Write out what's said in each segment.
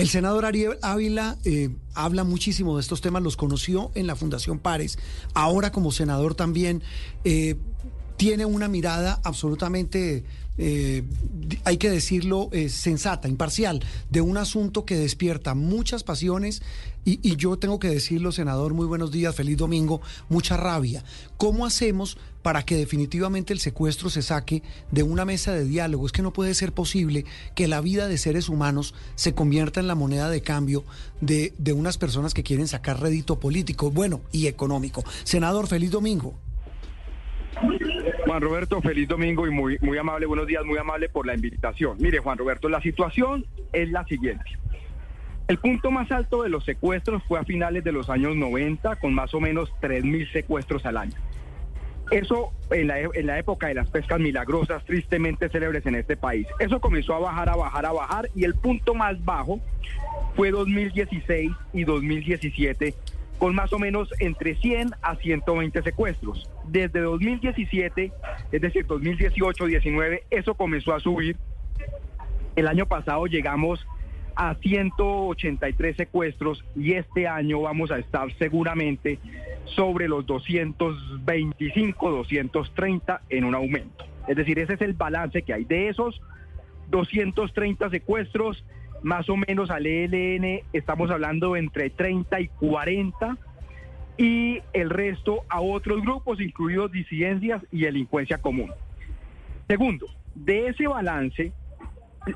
El senador Ariel Ávila eh, habla muchísimo de estos temas, los conoció en la Fundación Pares, ahora como senador también eh, tiene una mirada absolutamente, eh, hay que decirlo, eh, sensata, imparcial, de un asunto que despierta muchas pasiones y, yo tengo que decirlo, senador, muy buenos días, feliz domingo, mucha rabia. ¿Cómo hacemos para que definitivamente el secuestro se saque de una mesa de diálogo? Es que no puede ser posible que la vida de seres humanos se convierta en la moneda de cambio de, de unas personas que quieren sacar rédito político, bueno, y económico. Senador, feliz domingo. Juan Roberto, feliz domingo y muy, muy amable, buenos días, muy amable por la invitación. Mire, Juan Roberto, la situación es la siguiente. El punto más alto de los secuestros fue a finales de los años 90, con más o menos 3.000 secuestros al año. Eso en la, en la época de las pescas milagrosas, tristemente célebres en este país. Eso comenzó a bajar, a bajar, a bajar, y el punto más bajo fue 2016 y 2017, con más o menos entre 100 a 120 secuestros. Desde 2017, es decir, 2018-19, eso comenzó a subir. El año pasado llegamos a 183 secuestros y este año vamos a estar seguramente sobre los 225, 230 en un aumento. Es decir, ese es el balance que hay. De esos 230 secuestros, más o menos al ELN estamos hablando entre 30 y 40 y el resto a otros grupos, incluidos disidencias y delincuencia común. Segundo, de ese balance,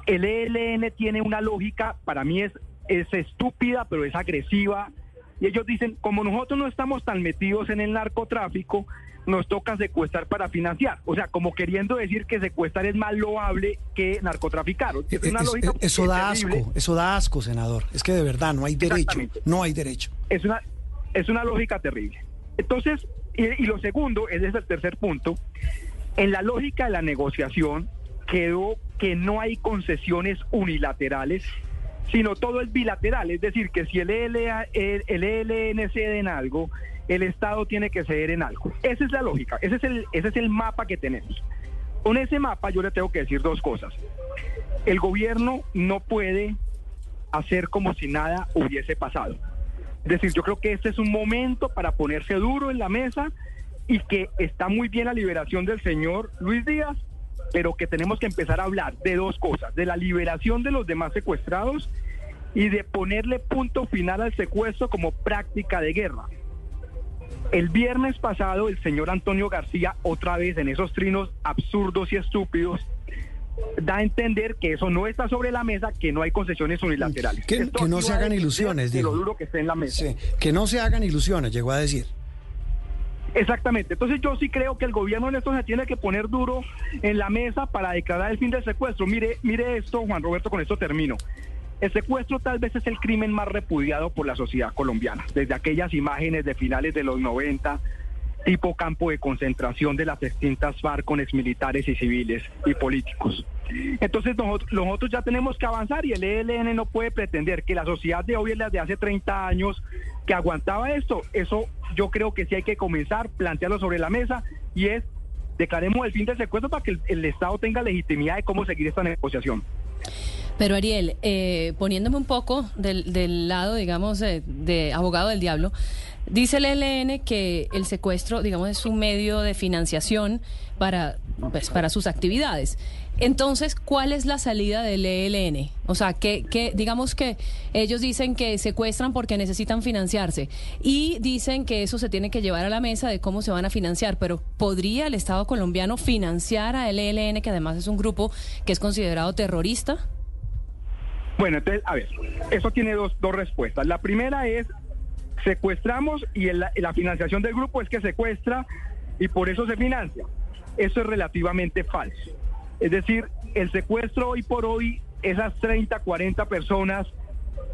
el ELN tiene una lógica, para mí es, es estúpida, pero es agresiva. Y ellos dicen, como nosotros no estamos tan metidos en el narcotráfico, nos toca secuestrar para financiar. O sea, como queriendo decir que secuestrar es más loable que narcotraficar. Es una Es- lógica eso es da terrible. asco, eso da asco, senador. Es que de verdad no hay derecho, no hay derecho. es una, es una lógica terrible. Entonces, y, y lo segundo, ese es el tercer punto, en la lógica de la negociación quedó que no hay concesiones unilaterales, sino todo es bilateral, es decir, que si el, ELA el, el ELN cede en algo, el Estado tiene que ceder en algo. Esa es la lógica, ese es el, ese es el mapa que tenemos. Con ese mapa yo le tengo que decir dos cosas. El gobierno no puede hacer como si nada hubiese pasado. Es decir, yo creo que este es un momento para ponerse duro en la mesa y que está muy bien la liberación del señor Luis Díaz, pero que tenemos que empezar a hablar de dos cosas, de la liberación de los demás secuestrados y de ponerle punto final al secuestro como práctica de guerra. El viernes pasado el señor Antonio García, otra vez en esos trinos absurdos y estúpidos, da a entender que eso no está sobre la mesa, que no hay concesiones unilaterales. Que- no se hagan ilusiones, de, de lo dijo. duro que esté en la mesa. Sí, que no se hagan ilusiones, llegó a decir. Exactamente. Entonces yo sí creo que el gobierno en esto se tiene que poner duro en la mesa para declarar el fin del secuestro. Mire, mire esto, Juan Roberto, con esto termino. El secuestro tal vez es el crimen más repudiado por la sociedad colombiana. Desde aquellas imágenes de finales de los 90, tipo campo de concentración de las extintas FARC con exmilitares y civiles y políticos. Entonces nosotros, nosotros ya tenemos que avanzar y el ELN no puede pretender que la sociedad de hoy es la de hace 30 años que aguantaba esto. Eso yo creo que sí hay que comenzar, plantearlo sobre la mesa y es declaremos el fin del secuestro para que el, el Estado tenga legitimidad de cómo seguir esta negociación. Pero Ariel, eh, poniéndome un poco del, del lado, digamos, de, de abogado del diablo, dice el ELN que el secuestro, digamos, es un medio de financiación para, pues, para sus actividades. Entonces, ¿cuál es la salida del ELN? O sea, que, que digamos que ellos dicen que secuestran porque necesitan financiarse y dicen que eso se tiene que llevar a la mesa de cómo se van a financiar, pero ¿podría el Estado colombiano financiar a el ELN, que además es un grupo que es considerado terrorista? Bueno, entonces, a ver, eso tiene dos, dos respuestas. La primera es, secuestramos y el- la financiación del grupo es que secuestra y por eso se financia. Eso es relativamente falso. Es decir, el secuestro hoy por hoy, esas 30, 40 personas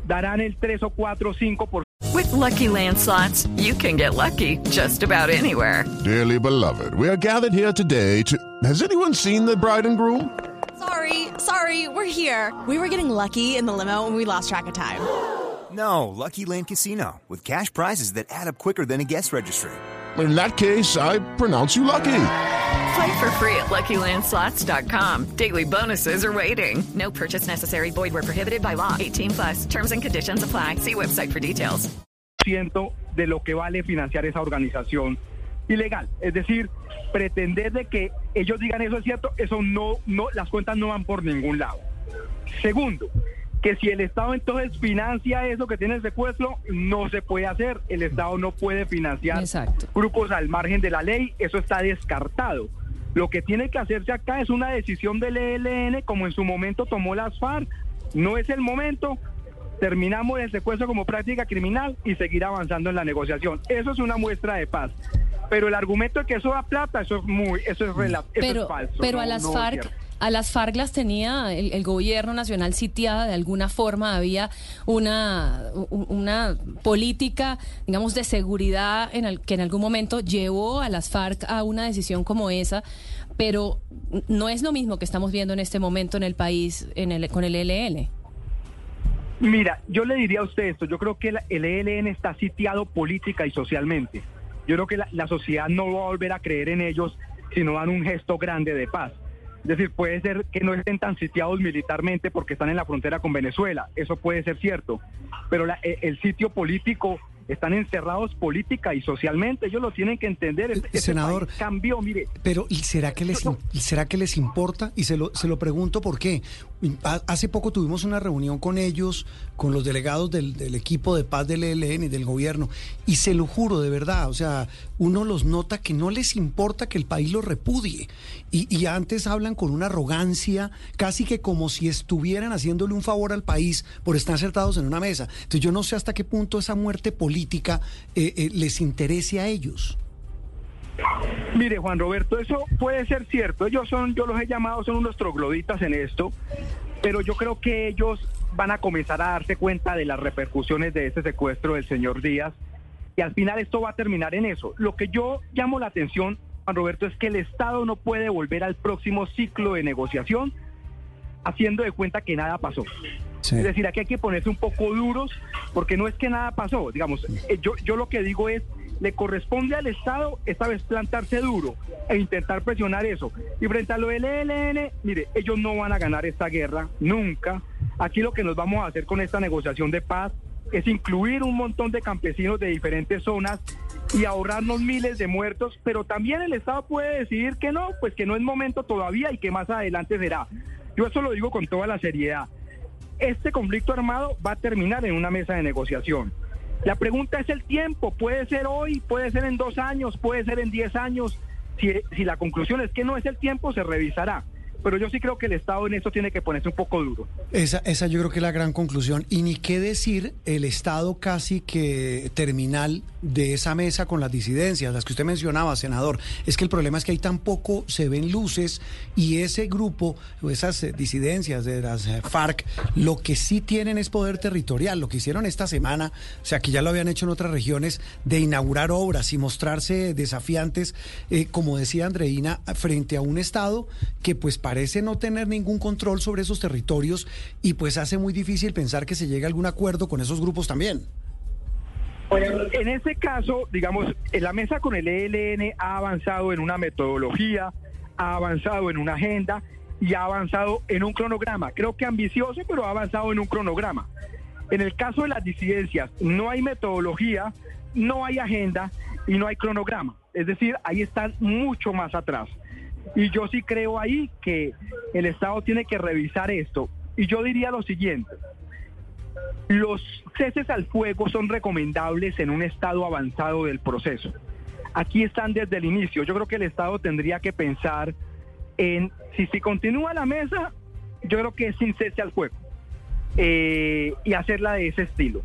darán el 3 o 4 o 5 por With Lucky Land slots, you can get lucky just about anywhere. Dearly beloved, we are gathered here today to. Has anyone seen the bride and groom? Sorry, sorry, we're here. We were getting lucky in the limo and we lost track of time. No, Lucky Land Casino, with cash prizes that add up quicker than a guest registry. In that case, I pronounce you lucky. Play for free at LuckyLandSlots.com. Daily bonuses are waiting. No purchase necessary. Void where prohibited by law. 18 plus. Terms and conditions apply. See website for details. ciento de lo que vale financiar esa organización ilegal. Es decir, pretender de que ellos digan eso es cierto, eso no, no, las cuentas no van por ningún lado. Segundo, que si el Estado entonces financia eso que tiene el secuestro, no se puede hacer. El Estado no puede financiar Exacto. grupos al margen de la ley, eso está descartado. Lo que tiene que hacerse acá es una decisión del ELN, como en su momento tomó las FARC. No es el momento, terminamos el secuestro como práctica criminal y seguir avanzando en la negociación. Eso es una muestra de paz. Pero el argumento de que eso da plata, eso es muy, eso es, rela- eso es falso. pero no- a las no FARC, a las FARC las tenía el, el gobierno nacional sitiada de alguna forma, había una, una política, digamos, de seguridad en el, que en algún momento llevó a las FARC a una decisión como esa, pero no es lo mismo que estamos viendo en este momento en el país en el, con el ELN. Mira, yo le diría a usted esto, yo creo que el ELN está sitiado política y socialmente. Yo creo que la, la sociedad no va a volver a creer en ellos si no dan un gesto grande de paz. Es decir, puede ser que no estén tan sitiados militarmente porque están en la frontera con Venezuela, eso puede ser cierto, pero la- e- el sitio político están encerrados política y socialmente, ellos lo tienen que entender. Este- este Senador, cambió, mire. Pero ¿y ¿será que les, será que les importa? Y se lo, se lo pregunto porque ha- hace poco tuvimos una reunión con ellos, con los delegados del, equipo de paz del ELN y del gobierno, y se lo juro de verdad, o sea, uno los nota que no les importa que el país los repudie. Y, y antes hablan con una arrogancia, casi que como si estuvieran haciéndole un favor al país por estar sentados en una mesa. Entonces yo no sé hasta qué punto esa muerte política eh, eh, les interese a ellos. Mire, Juan Roberto, eso puede ser cierto. Ellos son, yo los he llamado, son unos trogloditas en esto, pero yo creo que ellos van a comenzar a darse cuenta de las repercusiones de este secuestro del señor Díaz y al final esto va a terminar en eso. Lo que yo llamo la atención, Juan Roberto, es que el Estado no puede volver al próximo ciclo de negociación haciendo de cuenta que nada pasó. Sí. Es decir, aquí hay que ponerse un poco duros porque no es que nada pasó. Digamos, eh, yo, yo lo que digo es, le corresponde al Estado esta vez plantarse duro e intentar presionar eso. Y frente a lo del ELN, mire, ellos no van a ganar esta guerra, nunca. Aquí lo que nos vamos a hacer con esta negociación de paz es incluir un montón de campesinos de diferentes zonas y ahorrarnos miles de muertos, pero también el Estado puede decidir que no, pues que no es momento todavía y que más adelante será. Yo eso lo digo con toda la seriedad este conflicto armado va a terminar en una mesa de negociación. La pregunta es el tiempo, puede ser hoy, puede ser en dos años, puede ser en diez años. Si, la conclusión es que no es el tiempo, se revisará. Pero yo sí creo que el Estado en esto tiene que ponerse un poco duro. Esa, esa yo creo que es la gran conclusión. Y ni qué decir el estado casi que terminal de esa mesa con las disidencias, las que usted mencionaba, senador. Es que el problema es que hay tan poco, se ven luces y ese grupo, esas eh, disidencias de las eh, FARC, lo que sí tienen es poder territorial. Lo que hicieron esta semana, o sea, que ya lo habían hecho en otras regiones, de inaugurar obras y mostrarse desafiantes, eh, como decía Andreina, frente a un estado que pues parece no tener ningún control sobre esos territorios y pues hace muy difícil pensar que se llegue a algún acuerdo con esos grupos también. En este caso, digamos, la mesa con el ELN ha avanzado en una metodología, ha avanzado en una agenda y ha avanzado en un cronograma. Creo que ambicioso, pero ha avanzado en un cronograma. En el caso de las disidencias, no hay metodología, no hay agenda y no hay cronograma. Es decir, ahí están mucho más atrás. Y yo sí creo ahí que el Estado tiene que revisar esto. Y yo diría lo siguiente. Los ceses al fuego son recomendables en un estado avanzado del proceso. Aquí están desde el inicio. Yo creo que el Estado tendría que pensar en si se continúa la mesa, yo creo que es sin cese al fuego eh, y hacerla de ese estilo.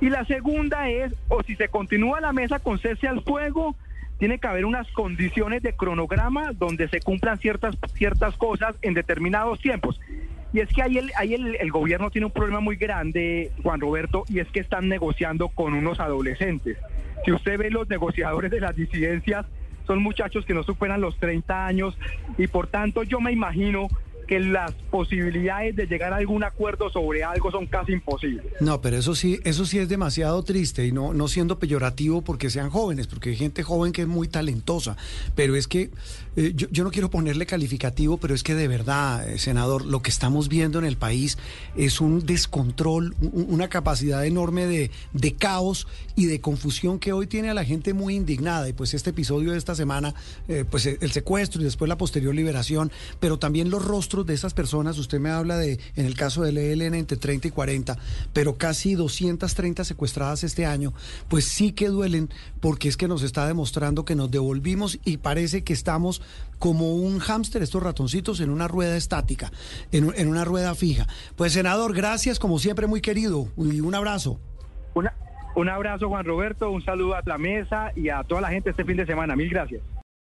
Y la segunda es, o si se continúa la mesa con cese al fuego, tiene que haber unas condiciones de cronograma donde se cumplan ciertas, ciertas cosas en determinados tiempos. Y es que ahí, el, ahí el, el, gobierno tiene un problema muy grande, Juan Roberto, y es que están negociando con unos adolescentes. Si usted ve los negociadores de las disidencias, son muchachos que no superan los 30 años y por tanto yo me imagino que las posibilidades de llegar a algún acuerdo sobre algo son casi imposibles. No, pero eso sí, eso sí es demasiado triste y no, no siendo peyorativo porque sean jóvenes, porque hay gente joven que es muy talentosa, pero es que eh, yo, no quiero ponerle calificativo, pero es que de verdad, eh, senador, lo que estamos viendo en el país es un descontrol, un, una capacidad enorme de, de caos y de confusión que hoy tiene a la gente muy indignada y pues este episodio de esta semana, eh, pues el secuestro y después la posterior liberación, pero también los de esas personas, usted me habla de, en el caso del ELN, entre 30 y 40, pero casi 230 secuestradas este año, pues sí que duelen porque es que nos está demostrando que nos devolvimos y parece que estamos como un hámster, estos ratoncitos, en una rueda estática, en, en una rueda fija. Pues senador, gracias como siempre, muy querido, y un abrazo. Una, un abrazo, Juan Roberto, un saludo a la mesa y a toda la gente este fin de semana. Mil gracias.